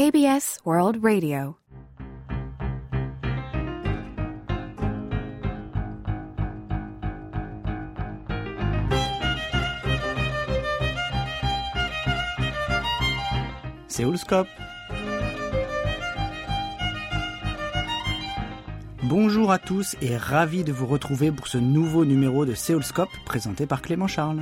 KBS World Radio. Séoulscope. Bonjour à tous et ravi de vous retrouver pour ce nouveau numéro de Séoulscope présenté par Clément Charles.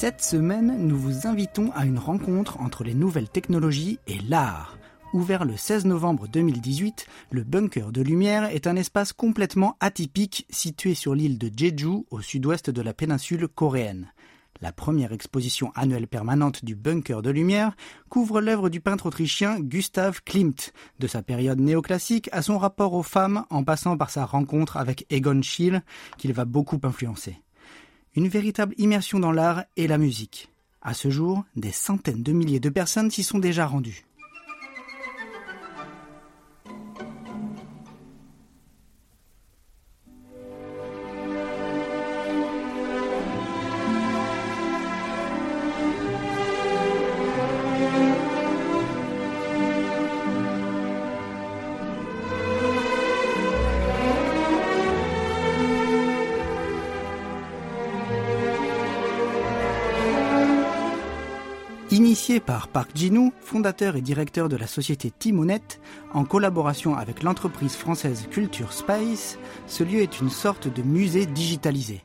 Cette semaine, nous vous invitons à une rencontre entre les nouvelles technologies et l'art. Ouvert le 16 novembre 2018, le Bunker de Lumière est un espace complètement atypique situé sur l'île de Jeju au sud-ouest de la péninsule coréenne. La première exposition annuelle permanente du Bunker de Lumière couvre l'œuvre du peintre autrichien Gustav Klimt, de sa période néoclassique à son rapport aux femmes en passant par sa rencontre avec Egon Schiele, qu'il va beaucoup influencer. Une véritable immersion dans l'art et la musique. À ce jour, des centaines de milliers de personnes s'y sont déjà rendues. Initié par Park Jin-woo, fondateur et directeur de la société Timonette, en collaboration avec l'entreprise française Culture Space, ce lieu est une sorte de musée digitalisé.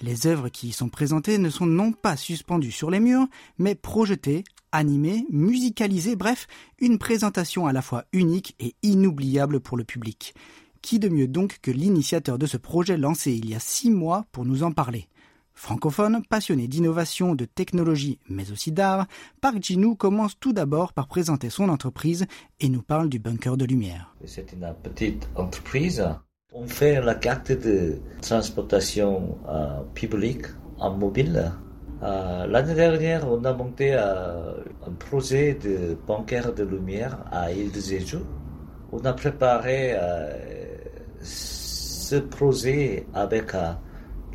Les œuvres qui y sont présentées ne sont non pas suspendues sur les murs, mais projetées, animées, musicalisées, bref, une présentation à la fois unique et inoubliable pour le public. Qui de mieux donc que l'initiateur de ce projet lancé il y a six mois pour nous en parler? Francophone, passionné d'innovation, de technologie, mais aussi d'art, Park Jinou commence tout d'abord par présenter son entreprise et nous parle du bunker de lumière. C'est une petite entreprise. On fait la carte de transportation euh, publique en mobile. Euh, L'année dernière, on a monté euh, un projet de bunker de lumière à Île de Jeju. On a préparé ce projet avec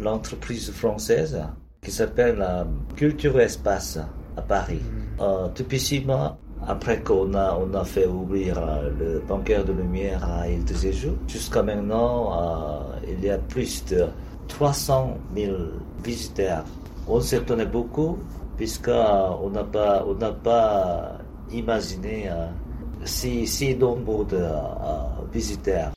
l'entreprise française qui s'appelle euh, Culture Espace à Paris. Euh, typiquement, après qu'on a, on a fait ouvrir euh, le bunker de lumière à Île de Jeju, jusqu'à maintenant, euh, il y a plus de 300 000 visiteurs. On s'étonnait beaucoup puisqu'on n'a pas, on n'a pas imaginé euh, si, si nombre de visiteurs.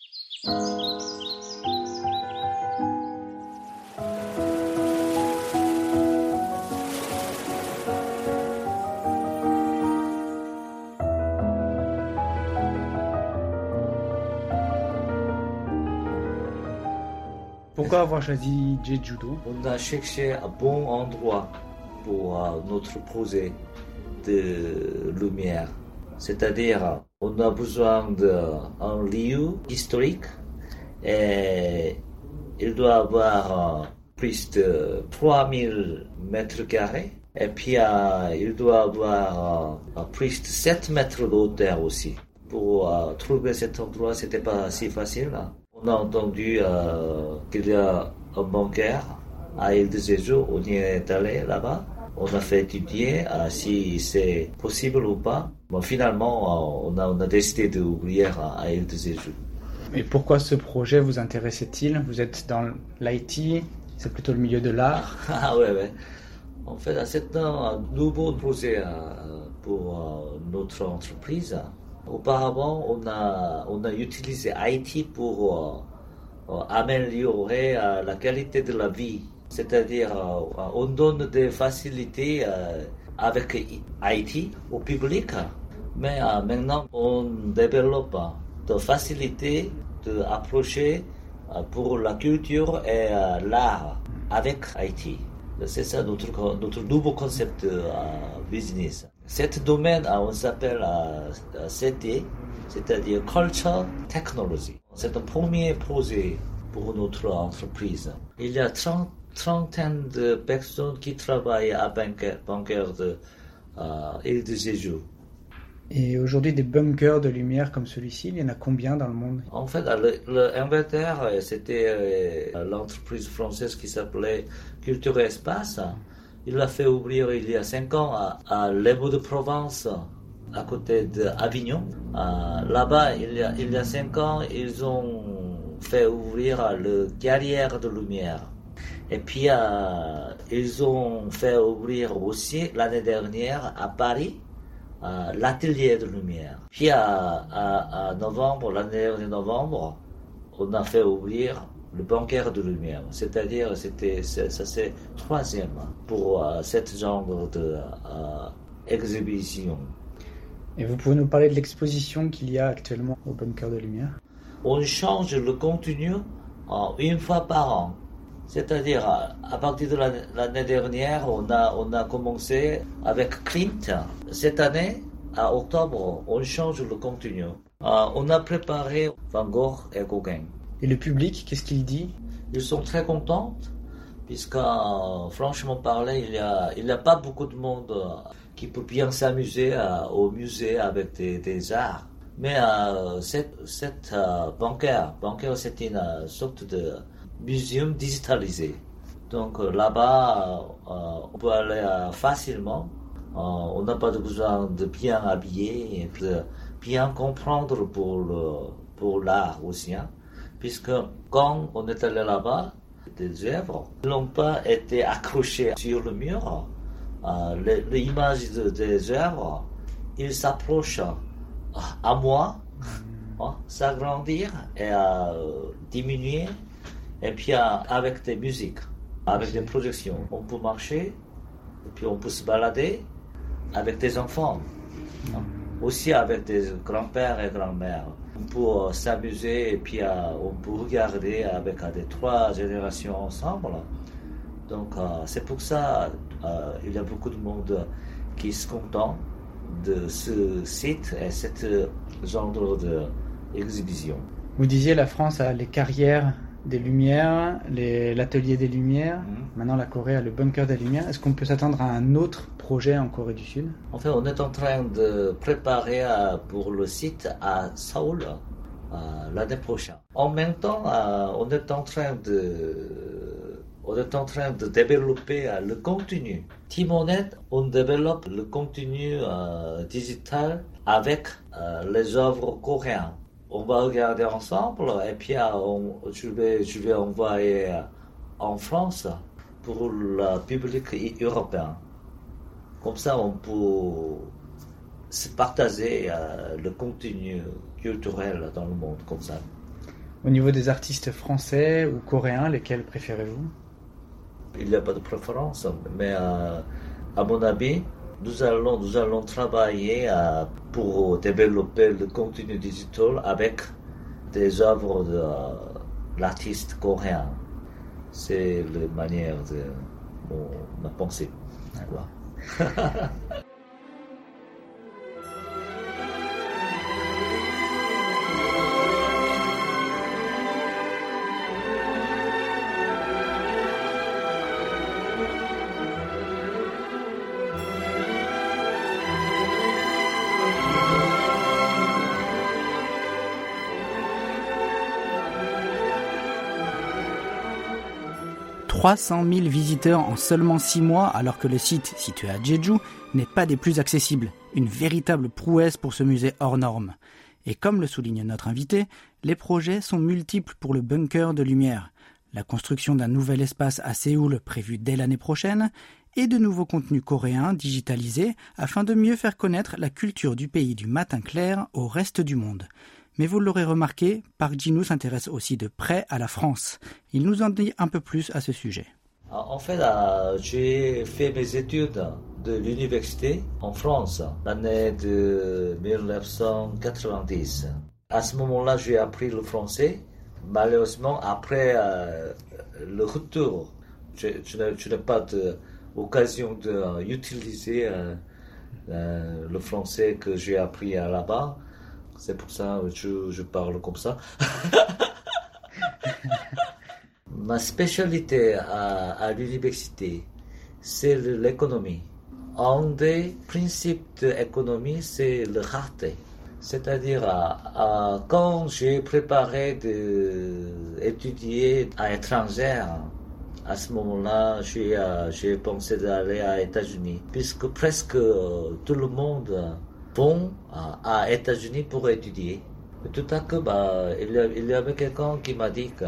Pourquoi avoir choisi Jeju-do On a cherché un bon endroit pour euh, notre projet de lumière. C'est-à-dire, on a besoin d'un lieu historique et il doit avoir euh, plus de 3000 mètres carrés. Et puis, euh, il doit avoir euh, plus de 7 mètres de hauteur aussi. Pour euh, trouver cet endroit, c'était pas si facile. On a entendu euh, qu'il y a un bunker à Île de Jeju. On y est allé là-bas. On a fait étudier euh, si c'est possible ou pas. Bon, finalement, euh, on, a, on a décidé d'ouvrir à Île de Jeju. Et pourquoi ce projet vous intéressait-il? Vous êtes dans l'IT, c'est plutôt le milieu de l'art. Ah ouais, ouais. En fait, c'est un nouveau projet pour notre entreprise. Auparavant, on a, on a utilisé IT pour euh, euh, améliorer euh, la qualité de la vie. C'est-à-dire, on donne des facilités avec IT au public, mais maintenant, on développe des facilités d'approcher pour la culture et l'art avec IT. C'est ça notre, notre nouveau concept de business. Cet domaine, euh, on s'appelle euh, euh, CT, c'est-à-dire Culture Technology. C'est un premier projet pour notre entreprise. Il y a 30, trentaine de personnes qui travaillent à Bunker, bunker de euh, Île de Jeju. Et aujourd'hui, des bunkers de lumière comme celui-ci, il y en a combien dans le monde? En fait, le, le Inverter, euh, c'était l'entreprise française qui s'appelait Culture Espace. Il l'a fait ouvrir il y a cinq ans à, à de Provence, à côté d'Avignon. Là-bas, il y, a, il ans, ils ont fait ouvrir le Carrière de Lumière. Et puis, ils ont fait ouvrir aussi l'année dernière à Paris l'atelier de lumière. Puis, à, novembre, l'année dernière novembre, on a fait ouvrir le bancaire de lumière. C'est-à-dire, c'était, ça c'est troisième pour euh, cette genre de exhibition. Et vous pouvez nous parler de l'exposition qu'il y a actuellement au bunker de lumière? On change le contenu une fois par an. C'est-à-dire, à partir de l'année dernière, on a, on a commencé avec Clint. Cette année, à octobre, on change le contenu. Euh, on a préparé Van Gogh et Gauguin. Et le public, qu'est-ce qu'il dit? Ils sont très contents, puisque euh, franchement parler, il n'y a, il a pas beaucoup de monde euh, qui peut bien s'amuser au musée avec des, arts. Mais cette, cette bancaire, c'est une sorte de muséum digitalisé. Donc euh, là-bas, euh, on peut aller euh, facilement. on n'a pas besoin de bien habiller de bien comprendre pour pour l'art aussi. Hein. Puisque quand on est allé là-bas, des œuvres n'ont pas été accrochées sur le mur. L'image des œuvres, il s'approche à moi, mm. hein, s'agrandir et à diminuer et puis avec des musiques, avec des projections, on peut marcher, et puis on peut se balader avec des enfants, aussi avec des grands-pères et grands-mères. Euh, s'amuser et puis euh, on peut regarder avec euh, des trois générations ensemble. Donc c'est pour ça il y a beaucoup de monde qui se content de ce site et cette genre d'exhibition. Vous disiez la France a les carrières des Lumières, l'atelier des Lumières. Mhm. Maintenant, la Corée a le bunker des Lumières. Est-ce qu'on peut s'attendre à un autre projet en Corée du Sud? En fait, on est en train de préparer euh, pour le site à Seoul euh, l'année prochaine. En même temps, euh, on est en train de on est en train de développer le contenu. Timonet, on développe le contenu digital avec les œuvres coréennes on va regarder ensemble et puis euh, je, vais, je vais envoyer euh, en France pour le public européen. Comme ça, on peut se partager euh, le contenu culturel dans le monde, comme ça. Au niveau des artistes français ou coréens, lesquels préférez-vous? Il n'y a pas de préférence, mais à mon avis, nous allons, nous allons travailler euh, pour développer le contenu digital avec des œuvres de euh, l'artiste coréen. C'est la manière de mon, ma pensée. 300 000 visiteurs en seulement 6 mois alors que le site, situé à Jeju, n'est pas des plus accessibles. Une véritable prouesse pour ce musée hors norme. Et comme le souligne notre invité, les projets sont multiples pour le bunker de lumière. La construction d'un nouvel espace à Séoul prévu dès l'année prochaine et de nouveaux contenus coréens digitalisés afin de mieux faire connaître la culture du pays du matin clair au reste du monde. Mais vous l'aurez remarqué, Park Jin s'intéresse aussi de près à la France. Il nous en dit un peu plus à ce sujet. En fait, euh, j'ai fait mes études de l'université en France l'année de 1990. À ce moment-là, j'ai appris le français. Malheureusement, après euh, le retour, je, n'ai pas d'occasion d'utiliser euh, le français que j'ai appris là-bas. C'est pour ça que je, parle comme ça. Ma spécialité à, l'université, c'est l'économie. Un des principes de l'économie, c'est le raté. C'est-à-dire, quand j'ai préparé d'étudier à l'étranger, à ce moment-là, j'ai euh, j'ai pensé d'aller aux États-Unis, puisque presque euh, tout le monde vont à, États-Unis pour étudier. Et tout à coup, bah, il, y avait quelqu'un qui m'a dit que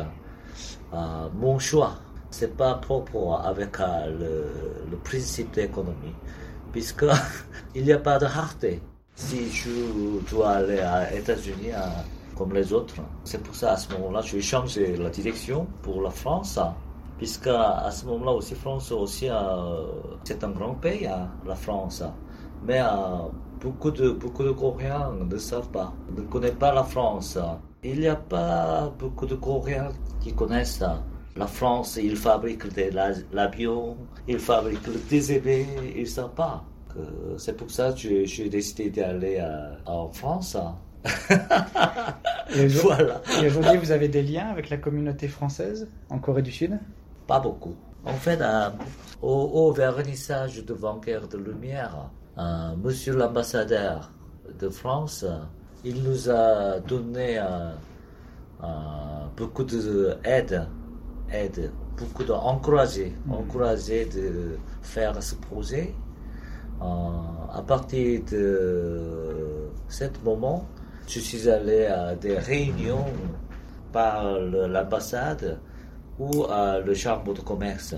mon choix, c'est pas propre avec le, le principe d'économie, puisque il n'y a pas de rareté. Si je dois aller aux États-Unis, comme les autres. C'est pour ça, à ce moment-là, je vais changer la direction pour la France, puisque à ce moment-là aussi, France aussi, euh, c'est un grand pays, hein, la France. Mais euh, beaucoup de beaucoup de Coréens ne savent pas, ne connaissent pas la France. Il n'y a pas beaucoup de Coréens qui connaissent la France. Ils fabriquent l'avion, ils fabriquent le TGV, ils ne savent pas. C'est pour ça que j'ai décidé d'aller euh, en France et voilà. Et aujourd'hui, vous avez des liens avec la communauté française en Corée du Sud? Pas beaucoup. En fait, euh, au, vernissage de Vanguard de Lumière, monsieur l'ambassadeur de France, il nous a donné euh, beaucoup d'aide, aide, beaucoup d'encourager, mm. encourager de faire ce projet. à partir de ce moment, je suis allé à des réunions par l'ambassade ou à le chambre de commerce.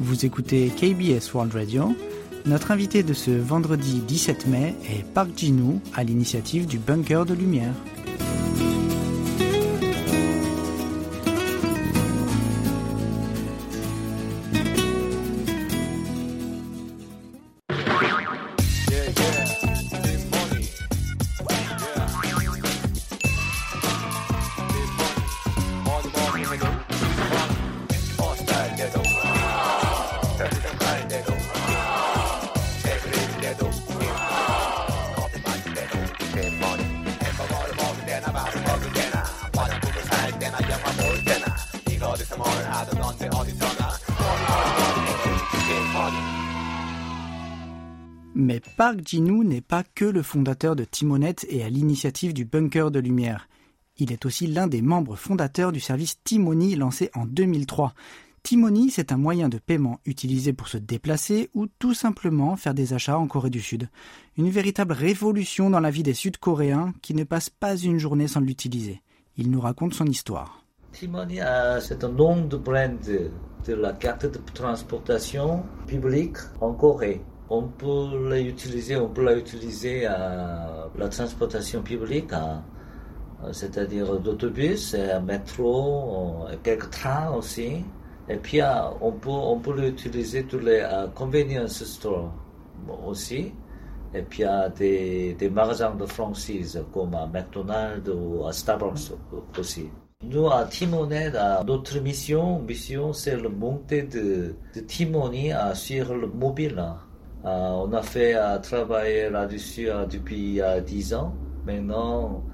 Vous écoutez KBS World Radio. Notre invité de ce vendredi 17 mai est Park Jin-woo à l'initiative du Bunker de Lumière. Park Jin-woo n'est pas que le fondateur de Timonette et à l'initiative du Bunker de Lumière. Il est aussi l'un des membres fondateurs du service Timony lancé en 2003. Timony, c'est un moyen de paiement utilisé pour se déplacer ou tout simplement faire des achats en Corée du Sud. Une véritable révolution dans la vie des Sud-Coréens qui ne passent pas une journée sans l'utiliser. Il nous raconte son histoire. Timony, euh, c'est un nom de brand de la carte de transportation publique en Corée on peut l'utiliser, on peut l'utiliser à la transportation publique, hein. c'est-à-dire d'autobus, métro, quelques trains aussi. Et puis on peut on peut l'utiliser tous les convenience stores aussi. Et puis a des, des magasins de franchise comme à McDonald's ou à Starbucks aussi. Nous, à Timonet, notre mission, mission c'est le monter de, de Timoni sur le mobile. Euh, on a fait euh, travailler là-dessus euh, depuis 10 ans. Maintenant,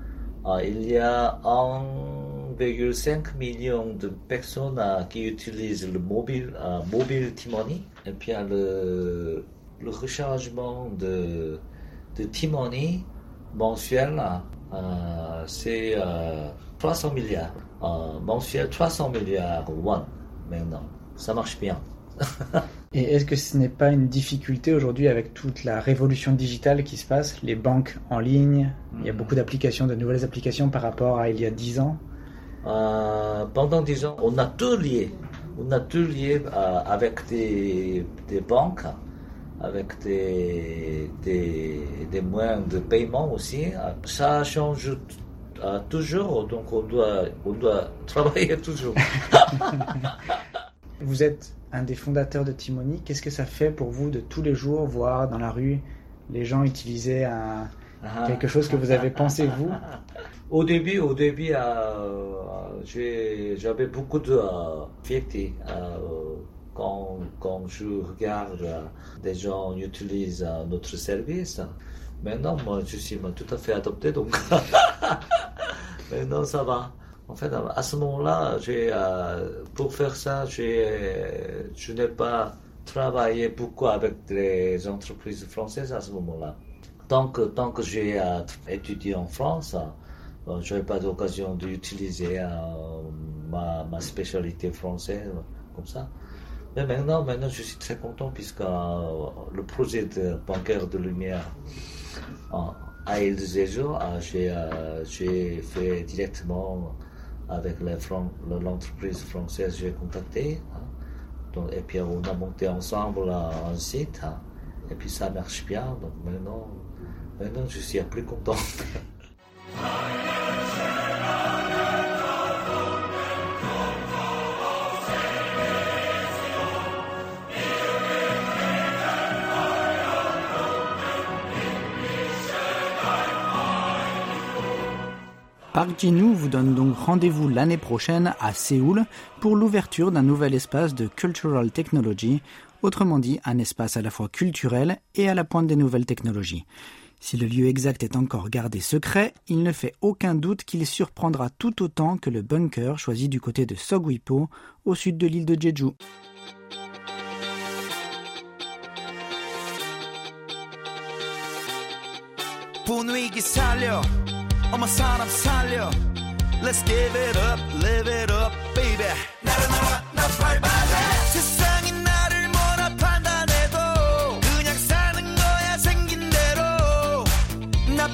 il y a 1,5 million de personnes qui utilisent le mobile, mobile Timoni. Et puis le, le rechargement de, de Timoni mensuel, c'est 300 milliards. mensuel 300 milliards won maintenant. Ça marche bien. Et est-ce que ce n'est pas une difficulté aujourd'hui avec toute la révolution digitale qui se passe, les banques en ligne, il y a mm. beaucoup d'applications, de nouvelles applications par rapport à il y a 10 ans? Euh, Pendant 10 ans, on a tout lié. On a tout lié euh, avec des, banques, avec des, des, moyens de paiement aussi. Ça change euh, toujours, donc on doit, on doit travailler toujours. Vous êtes un des fondateurs de Timoni. Qu'est-ce que ça fait pour vous de tous les jours voir dans la rue les gens utiliser quelque chose que vous avez pensé vous Au début, au début, euh, j'avais beaucoup de euh, fierté euh, quand, quand, je regarde des gens utilisent notre service. Maintenant, moi, je suis tout à fait adopté, donc maintenant ça va. En fait, à ce moment-là, euh, pour faire ça, je n'ai pas travaillé beaucoup avec les entreprises françaises à ce moment-là. Tant que, tant que j'ai étudié en France, je n'avais pas d'occasion d'utiliser ma, ma spécialité française comme ça. Mais maintenant, maintenant, je suis très content puisque le projet de bancaire de lumière à Il j'ai fait directement avec l'entreprise française, j'ai contacté. Hein. et puis on a monté ensemble un site. Hein. et puis ça marche bien. Donc maintenant, maintenant je suis plus content. Park Jin-woo vous donne donc rendez-vous l'année prochaine à Séoul pour l'ouverture d'un nouvel espace de Cultural Technology, autrement dit un espace à la fois culturel et à la pointe des nouvelles technologies. Si le lieu exact est encore gardé secret, il ne fait aucun doute qu'il surprendra tout autant que le bunker choisi du côté de Sogwipo, au sud de l'île de Jeju. 어머 사람 살려 Let's give it up, live it up, baby 나를 날아 나 밟아내 세상이 나를 뭐라 판단해도 그냥 사는 거야 생긴 대로 나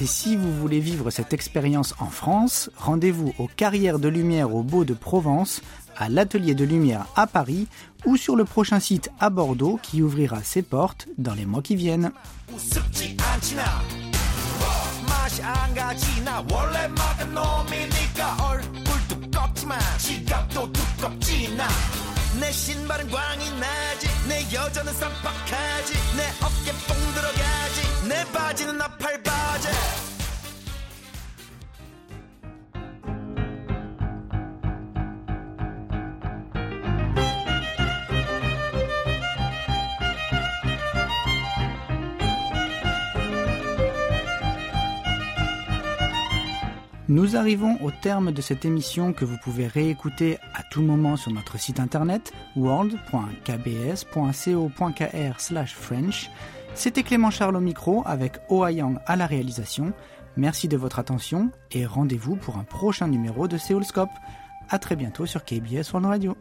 Et si vous voulez vivre cette expérience en France, rendez-vous aux Carrières de Lumière au Beau de Provence, à l'Atelier de Lumière à Paris ou sur le prochain site à Bordeaux qui ouvrira ses portes dans les mois qui viennent. 맛이 안 가지. 나 원래 막은 놈이니까 얼굴도 껍지만 지갑도 두껍지 나 내 신발은 광이 나지. 내 여자는 쌈박하지. 내 어깨 뽕 들어가지. 내 바지는 나팔 바지 Nous arrivons au terme de cette émission que vous pouvez réécouter à tout moment sur notre site internet world.kbs.co.kr/french. C'était Clément Charles au micro avec Oh Yang à la réalisation. Merci de votre attention et rendez-vous pour un prochain numéro de Seoulscope. À très bientôt sur KBS World Radio.